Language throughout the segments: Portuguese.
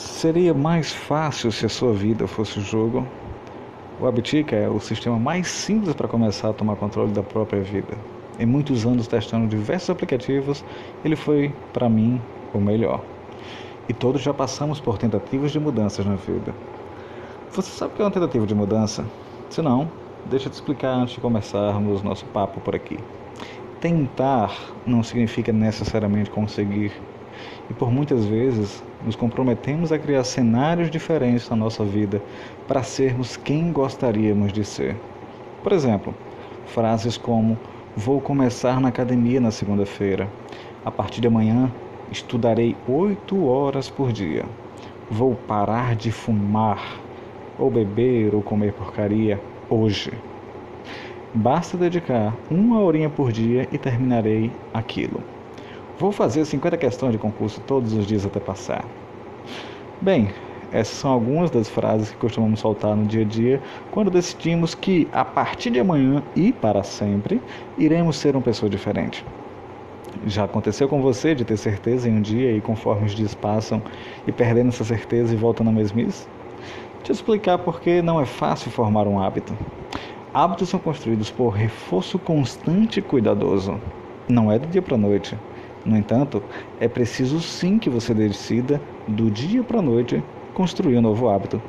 Seria mais fácil se a sua vida fosse o jogo? O Abtica é o sistema mais simples para começar a tomar controle da própria vida. Em muitos anos testando diversos aplicativos, ele foi, para mim, o melhor. E todos já passamos por tentativas de mudanças na vida. Você sabe o que é uma tentativa de mudança? Se não, deixa eu te explicar antes de começarmos nosso papo por aqui. Tentar não significa necessariamente conseguir. E por muitas vezes nos comprometemos a criar cenários diferentes na nossa vida para sermos quem gostaríamos de ser. Por exemplo, frases como: Vou começar na academia na segunda-feira. A partir de amanhã, estudarei oito horas por dia. Vou parar de fumar, ou beber, ou comer porcaria hoje. Basta dedicar uma horinha por dia e terminarei aquilo. Vou fazer 50 questões de concurso todos os dias até passar. Bem, essas são algumas das frases que costumamos soltar no dia a dia quando decidimos que, a partir de amanhã e para sempre, iremos ser uma pessoa diferente. Já aconteceu com você de ter certeza em um dia e conforme os dias passam e perdendo essa certeza e voltando à mesmice? Eu explicar por que não é fácil formar um hábito. Hábitos são construídos por reforço constante e cuidadoso. Não é do dia para a noite. No entanto, é preciso sim que você decida, do dia para a noite, construir um novo hábito.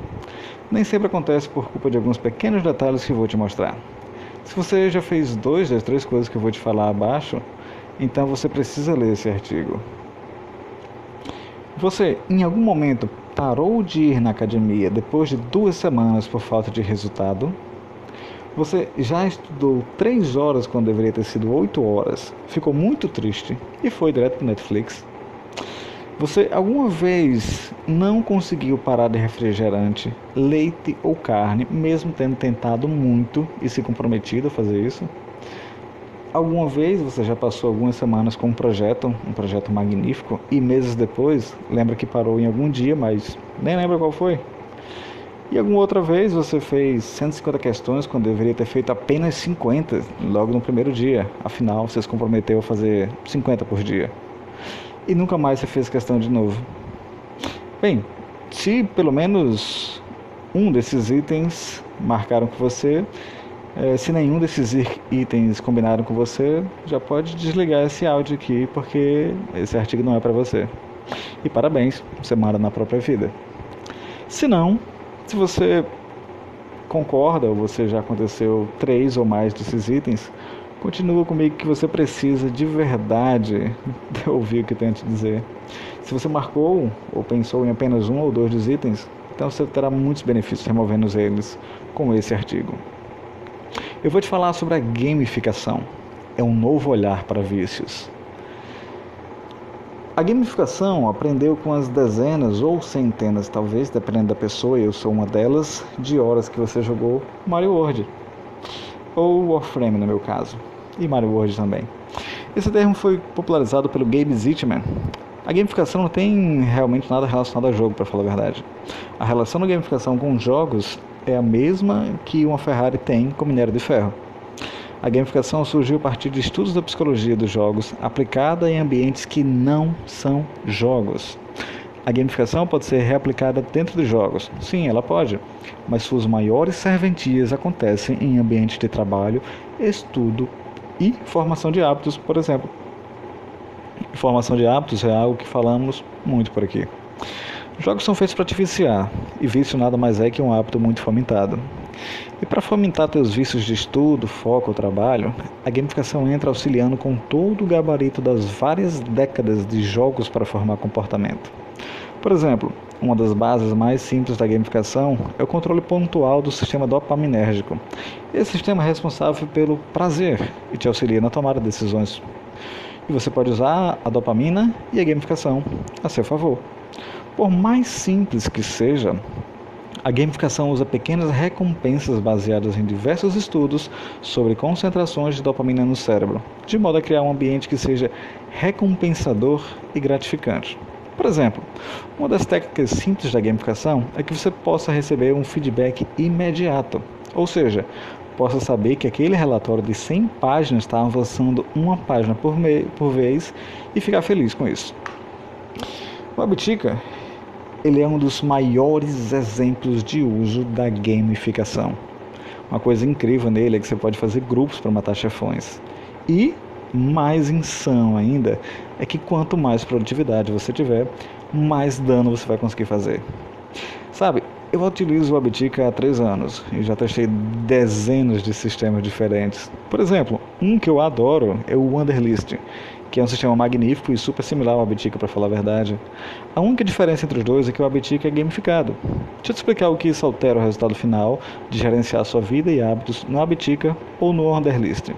Nem sempre acontece por culpa de alguns pequenos detalhes que vou te mostrar. Se você já fez dois das três coisas que eu vou te falar abaixo, então você precisa ler esse artigo. Você, em algum momento, parou de ir na academia depois de duas semanas por falta de resultado? Você já estudou três horas quando deveria ter sido oito horas, ficou muito triste e foi direto para Netflix. Você alguma vez não conseguiu parar de refrigerante, leite ou carne, mesmo tendo tentado muito e se comprometido a fazer isso? Alguma vez você já passou algumas semanas com um projeto, um projeto magnífico, e meses depois lembra que parou em algum dia, mas nem lembra qual foi? E alguma outra vez você fez 150 questões quando deveria ter feito apenas 50 logo no primeiro dia. Afinal, você se comprometeu a fazer 50 por dia. E nunca mais você fez questão de novo. Bem, se pelo menos um desses itens marcaram com você, é, se nenhum desses itens combinaram com você, já pode desligar esse áudio aqui, porque esse artigo não é para você. E parabéns, você mora na própria vida. Se não, se você concorda ou você já aconteceu três ou mais desses itens, continua comigo que você precisa de verdade ouvir o que tenho a te dizer. Se você marcou ou pensou em apenas um ou dois dos itens, então você terá muitos benefícios removendo eles com esse artigo. Eu vou te falar sobre a gamificação. É um novo olhar para vícios. A gamificação aprendeu com as dezenas ou centenas, talvez, dependendo da pessoa, eu sou uma delas, de horas que você jogou Mario World. Ou Warframe, no meu caso. E Mario World também. Esse termo foi popularizado pelo Gabe Zitman. A gamificação não tem realmente nada relacionado a jogo, para falar a verdade. A relação da gamificação com jogos é a mesma que uma Ferrari tem com minério de ferro. A gamificação surgiu a partir de estudos da psicologia dos jogos aplicada em ambientes que não são jogos. A gamificação pode ser reaplicada dentro de jogos. Sim, ela pode, mas suas maiores serventias acontecem em ambientes de trabalho, estudo e formação de hábitos, por exemplo. Formação de hábitos é algo que falamos muito por aqui. Jogos são feitos para te viciar, e vício nada mais é que um hábito muito fomentado. E para fomentar teus vícios de estudo, foco ou trabalho, a gamificação entra auxiliando com todo o gabarito das várias décadas de jogos para formar comportamento. Por exemplo, uma das bases mais simples da gamificação é o controle pontual do sistema dopaminérgico. Esse sistema é responsável pelo prazer e te auxilia na tomada de decisões. E você pode usar a dopamina e a gamificação a seu favor. Por mais simples que seja, a gamificação usa pequenas recompensas baseadas em diversos estudos sobre concentrações de dopamina no cérebro, de modo a criar um ambiente que seja recompensador e gratificante. Por exemplo, uma das técnicas simples da gamificação é que você possa receber um feedback imediato, ou seja, possa saber que aquele relatório de 100 páginas está avançando uma página por, por vez e ficar feliz com isso. O Abitica ele é um dos maiores exemplos de uso da gamificação. Uma coisa incrível nele é que você pode fazer grupos para matar chefões. E mais insano ainda é que quanto mais produtividade você tiver, mais dano você vai conseguir fazer. Sabe, eu utilizo o Abitica há três anos e já testei dezenas de sistemas diferentes. Por exemplo, um que eu adoro é o Wanderlist, que é um sistema magnífico e super similar ao Abitica, para falar a verdade. A única diferença entre os dois é que o Abitica é gamificado. Deixa eu te explicar o que isso altera o resultado final de gerenciar sua vida e hábitos no Abitica ou no Wanderlist.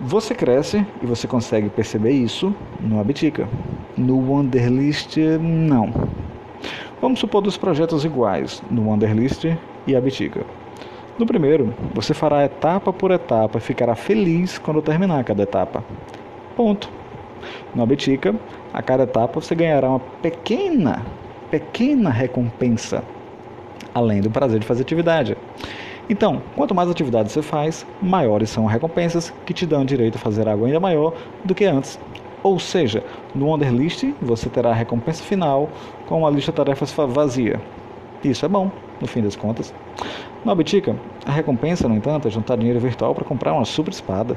Você cresce e você consegue perceber isso no Abitica. No Wanderlist, não. Vamos supor dos projetos iguais no Wanderlist e Abitica. No primeiro, você fará etapa por etapa e ficará feliz quando terminar cada etapa. Ponto. No Abetica, a cada etapa você ganhará uma pequena, pequena recompensa, além do prazer de fazer atividade. Então, quanto mais atividades você faz, maiores são as recompensas que te dão direito a fazer algo ainda maior do que antes. Ou seja, no Wanderlist você terá a recompensa final com uma lista de tarefas vazia. Isso é bom, no fim das contas. No Abitica, a recompensa, no entanto, é juntar dinheiro virtual para comprar uma super espada.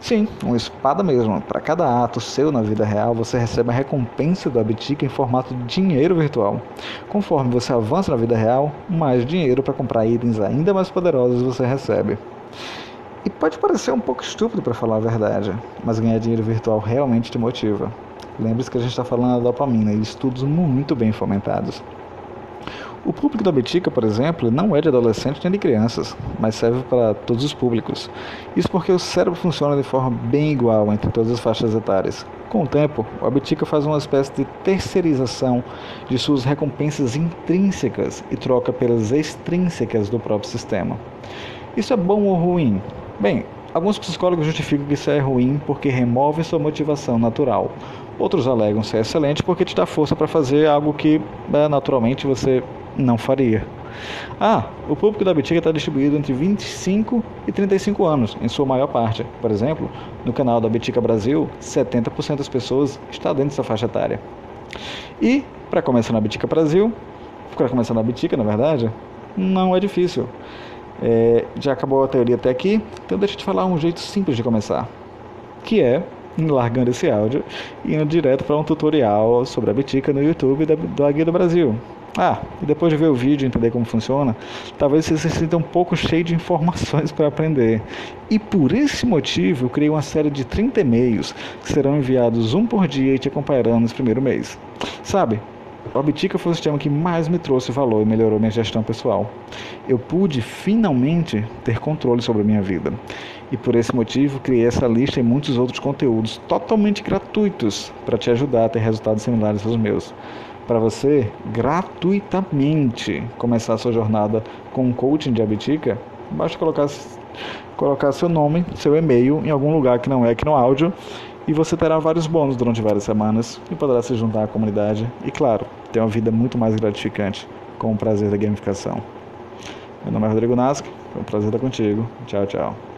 Sim, uma espada mesmo. Para cada ato seu na vida real, você recebe a recompensa do Abitica em formato de dinheiro virtual. Conforme você avança na vida real, mais dinheiro para comprar itens ainda mais poderosos você recebe. E pode parecer um pouco estúpido para falar a verdade, mas ganhar dinheiro virtual realmente te motiva. Lembre-se que a gente está falando da dopamina e estudos muito bem fomentados. O público da Betica, por exemplo, não é de adolescentes nem de crianças, mas serve para todos os públicos. Isso porque o cérebro funciona de forma bem igual entre todas as faixas etárias. Com o tempo, a Betica faz uma espécie de terceirização de suas recompensas intrínsecas e troca pelas extrínsecas do próprio sistema. Isso é bom ou ruim? Bem, alguns psicólogos justificam que isso é ruim porque remove sua motivação natural. Outros alegam ser excelente porque te dá força para fazer algo que é, naturalmente você não faria. Ah, o público da Betica está distribuído entre 25 e 35 anos, em sua maior parte. Por exemplo, no canal da Betica Brasil, 70% das pessoas está dentro dessa faixa etária. E, para começar na Betica Brasil, para começar na Betica, na verdade, não é difícil. É, já acabou a teoria até aqui, então deixa eu te falar um jeito simples de começar, que é largando esse áudio e indo direto para um tutorial sobre a Betica no YouTube da, do Guia do Brasil. Ah, e depois de ver o vídeo e entender como funciona, talvez você se sinta um pouco cheio de informações para aprender. E por esse motivo, eu criei uma série de 30 e-mails que serão enviados um por dia e te acompanharão nesse primeiro mês. Sabe, o Abitica foi o sistema que mais me trouxe valor e melhorou minha gestão pessoal. Eu pude finalmente ter controle sobre a minha vida. E por esse motivo, criei essa lista e muitos outros conteúdos totalmente gratuitos para te ajudar a ter resultados similares aos meus para você gratuitamente começar a sua jornada com coaching de Abitica, basta colocar, colocar seu nome, seu e-mail em algum lugar que não é aqui no áudio e você terá vários bônus durante várias semanas e poderá se juntar à comunidade e, claro, ter uma vida muito mais gratificante com o prazer da gamificação. Meu nome é Rodrigo Nasc, foi um prazer estar contigo. Tchau, tchau.